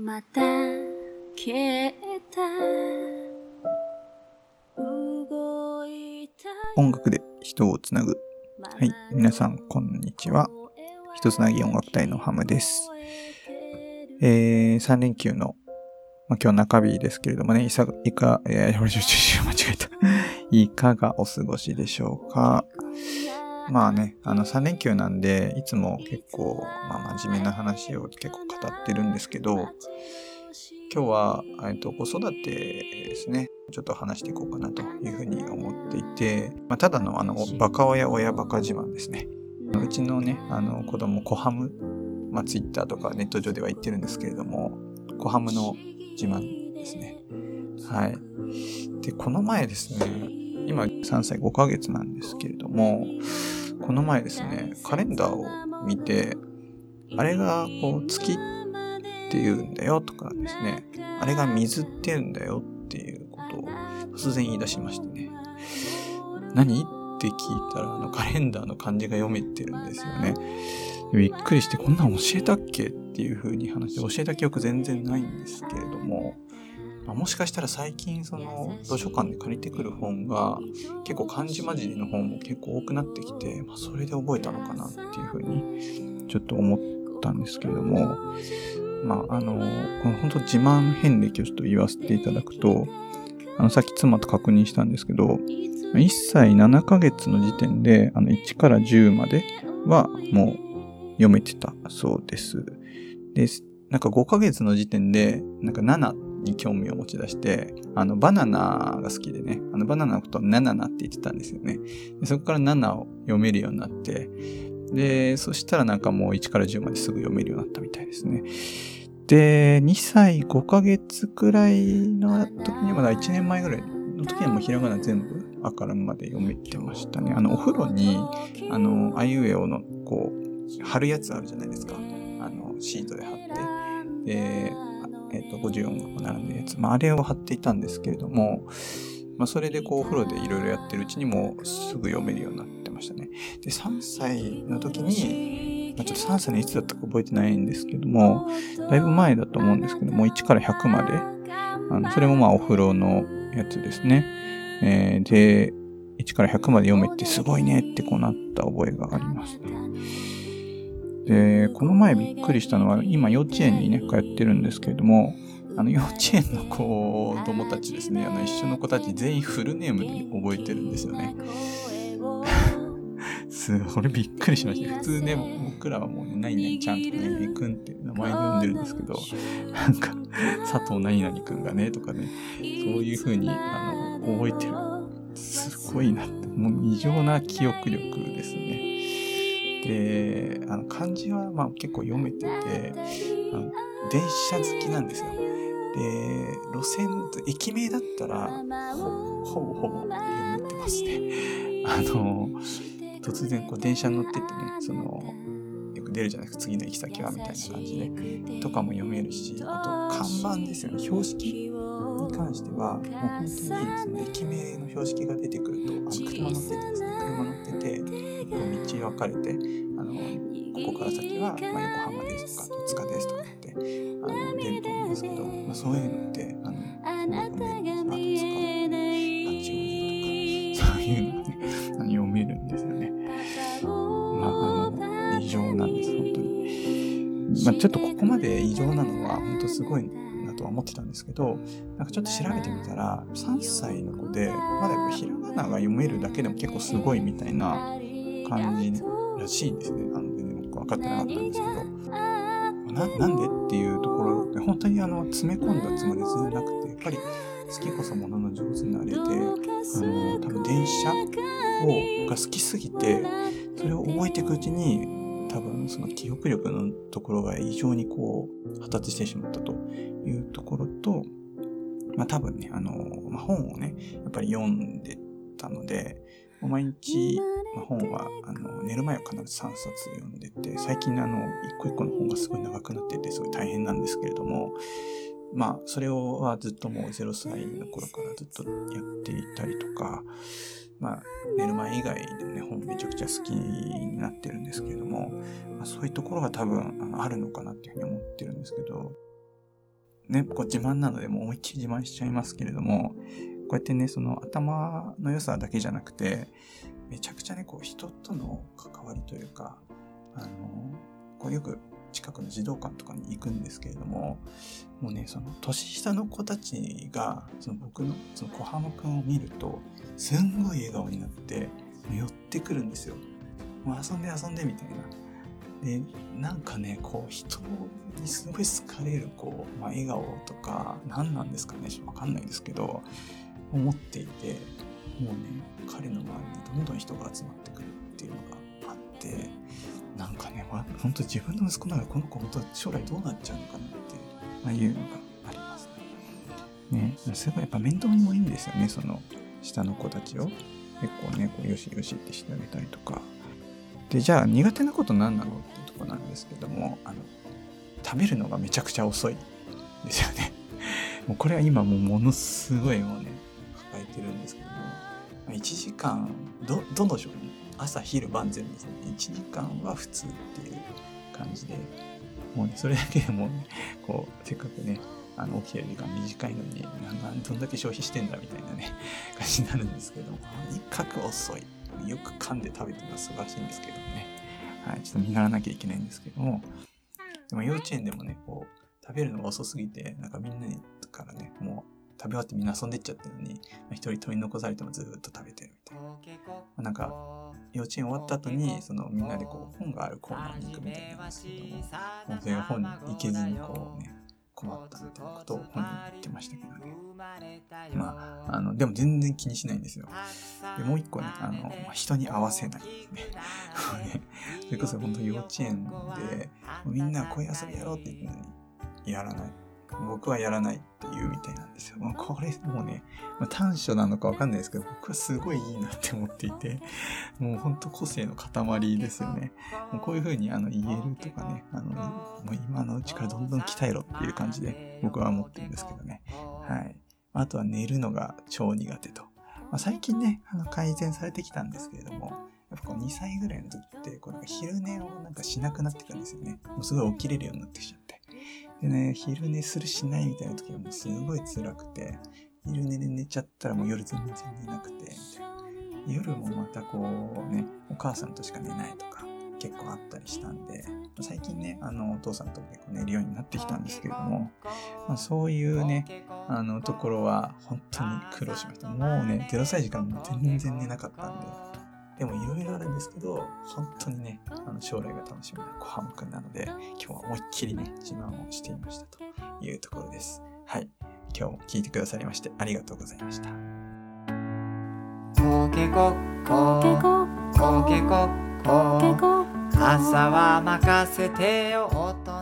また消えた動いた音楽で人をつなぐ。はい、皆さん、こんにちは。人つなぎ音楽隊のハムです。えー、3連休の、まあ、今日中日ですけれどもね、いさ、いか、えー、間違えた。いかがお過ごしでしょうか？まあね、あの3連休なんで、いつも結構、まあ真面目な話を結構語ってるんですけど、今日は、えっと、子育てですね、ちょっと話していこうかなというふうに思っていて、まあ、ただのあの、バカ親親バカ自慢ですね。うちのね、あの子供、コハム、まあ、ツイッターとかネット上では言ってるんですけれども、コハムの自慢ですね。はい。で、この前ですね、今3歳5ヶ月なんですけれども、この前ですね、カレンダーを見て、あれがこう月って言うんだよとかですね、あれが水って言うんだよっていうことを突然言い出しましてね。何？って聞いたら、あのカレンダーの漢字が読めてるんですよね。びっくりして、こんなん教えたっけっていう風に話して、教えた記憶全然ないんですけれども、ま、もしかしたら最近その図書館で借りてくる本が結構漢字混じりの本も結構多くなってきて、まあ、それで覚えたのかなっていう風にちょっと思ったんですけれども、まあ、あの、本当自慢遍歴をちょっと言わせていただくと、あの、さっき妻と確認したんですけど、1歳7ヶ月の時点で、あの、1から10まではもう読めてたそうです。で、なんか5ヶ月の時点で、なんか7に興味を持ち出して、あの、バナナが好きでね、あの、バナナのことをナナナって言ってたんですよね。でそこから7を読めるようになって、で、そしたらなんかもう1から10まですぐ読めるようになったみたいですね。で、2歳5ヶ月くらいの時に、まだ1年前ぐらいの時にはもうひらがな全部、あからまで読めてましたね。あの、お風呂に、あの、あいうえおの、こう、貼るやつあるじゃないですか。あの、シートで貼って。で、えっ、と、54が並んでるやつ。まあ、あれを貼っていたんですけれども、まあ、それでこう、お風呂でいろいろやってるうちにもうすぐ読めるようになってましたね。で、3歳の時に、まあ、ちょっと3歳のいつだったか覚えてないんですけども、だいぶ前だと思うんですけども、1から100まで、あの、それもまあお風呂のやつですね。えーで、1から100まで読めてすごいねってこうなった覚えがありますね。で、この前びっくりしたのは、今幼稚園にね、通ってるんですけれども、あの幼稚園の子供たちですね、あの一緒の子たち全員フルネームで覚えてるんですよね。すごい、びっくりしました。普通ね、僕らはもうね、何々ちゃんとかね、めくんっていう名前で呼んでるんですけ ど、なんか、佐藤何々くんがね、とかね、そういう風に、あの、覚えてる。すごいなって、もう異常な記憶力ですね。で、あの、漢字はまあ結構読めてて、あの電車好きなんですよ。で、路線、駅名だったら、ほほぼほぼ読めてますね。あの、突然こう電車に乗ってってね、その、よく出るじゃないですか、次の行き先はみたいな感じで、とかも読めるし、あと看板ですよね、標識に関しては、もう本当にその駅名の標識が出てくると、あの車乗っててですね、車乗ってて、道分かれて、あの、ここから先は、まあ、横浜ですとか、戸塚ですとかって、あの、出ると思うんですけど、まあ、そういうのって、まあ、ちょっとここまで異常なのは、本当すごいなとは思ってたんですけど、なんかちょっと調べてみたら、3歳の子で、まだやっぱひらがなが読めるだけでも結構すごいみたいな感じらしいんですね。あの、全然僕分かってなかったんですけど。ななんでっていうところで、本当にあの、詰め込んだつもりじゃなくて、やっぱり好きこそものの上手なあれで、あの、多分電車を、が好きすぎて、それを覚えていくうちに、多分その記憶力のところが異常にこう、発達してしまったというところと、まあ多分ね、あの、まあ、本をね、やっぱり読んでたので、毎日、まあ、本はあの寝る前は必ず3冊読んでて、最近あの、一個一個の本がすごい長くなってて、すごい大変なんですけれども、まあ、それをはずっともう0歳の頃からずっとやっていたりとか、まあ、寝る前以外でもね、本めちゃくちゃ好きになってるんですけれども、まあ、そういうところが多分あのあるのかなっていうふうに思ってるんですけど、ね、こう自慢なのでもう思いっきり自慢しちゃいますけれども、こうやってね、その頭の良さだけじゃなくて、めちゃくちゃね、こう人との関わりというか、あの、こうよく近くの児童館とかに行くんですけれども、もうね、その年下の子たちが、その僕の、その小浜くんを見ると、すんごい笑顔になって、寄ってくるんですよ。もう遊んで遊んでみたいな。で、なんかね、こう人にすごい好かれる、こう、まあ、笑顔とか、何なんですかね、わかんないですけど、思っていて、もうね、彼の周りにどんどん人が集まってくるっていうのがあって、かね、本当自分の息子ならこの子本当将来どうなっちゃうのかなって、まあ、いうのがありますね。ね、すごいやっぱ面倒見もいいんですよね、その下の子たちを。結構ね、こうよしよしってしてあげたりとか。で、じゃあ苦手なこと何なのっていうとこなんですけども、あの、食べるのがめちゃくちゃ遅いですよね。もうこれは今もうものすごいもうね、抱えてるんですけども、1時間、ど、どの食に朝昼晩全部ですね、1時間は普通っていう感じで、もうね、それだけでもうね、こう、せっかくね、あの、起きてる時間短いのに、なんどんだけ消費してんだみたいなね、感じになるんですけども、とにかく遅い。よく噛んで食べてるのは素晴らしいんですけどもね。はい、ちょっと見習わなきゃいけないんですけども、でも幼稚園でもね、こう、食べるのが遅すぎて、なんかみんなからね、もう食べ終わってみんな遊んでっちゃってるのに、一人取り残されてもずっと食べてるみたいな。なんか、幼稚園終わった後に、そのみんなでこう本があるコーナーに行くみたいなんですけども、本当に本に行けずにこうね、困ったみたいなことを本人言ってましたけどね。まあ、あの、でも全然気にしないんですよ。で、もう一個ね、あの、人に合わせないですね。それこそ本当幼稚園で、みんなこういう遊びやろうって言ってのに、やらない。僕はやらないって言うみたいなんですよ。もうこれもうね、まあ、短所なのかわかんないですけど、僕はすごいいいなって思っていて、もうほんと個性の塊ですよね。もうこういう風にあの言えるとかね、あの、もう今のうちからどんどん鍛えろっていう感じで僕は思ってるんですけどね。はい。あとは寝るのが超苦手と。まあ、最近ね、あの改善されてきたんですけれども、やっぱこう2歳ぐらいの時って、こうなんか昼寝をなんかしなくなってくるんですよね。もうすごい起きれるようになってきちゃって。でね、昼寝するしないみたいな時はもうすごい辛くて、昼寝で寝ちゃったらもう夜全然寝なくて、みたいな。夜もまたこうね、お母さんとしか寝ないとか結構あったりしたんで、最近ね、あの、お父さんと結構寝るようになってきたんですけれども、まあ、そういうね、あの、ところは本当に苦労しました。もうね、0歳時間全然寝なかったんで、でもいろいろあるんですけど、本当にね、あの将来が楽しみな小浜くんなので、今日は思いっきりね、自慢をしていましたというところです。はい。今日も聞いてくださりましてありがとうございました。コケコッコ。コケコッコ。朝は任せてよ大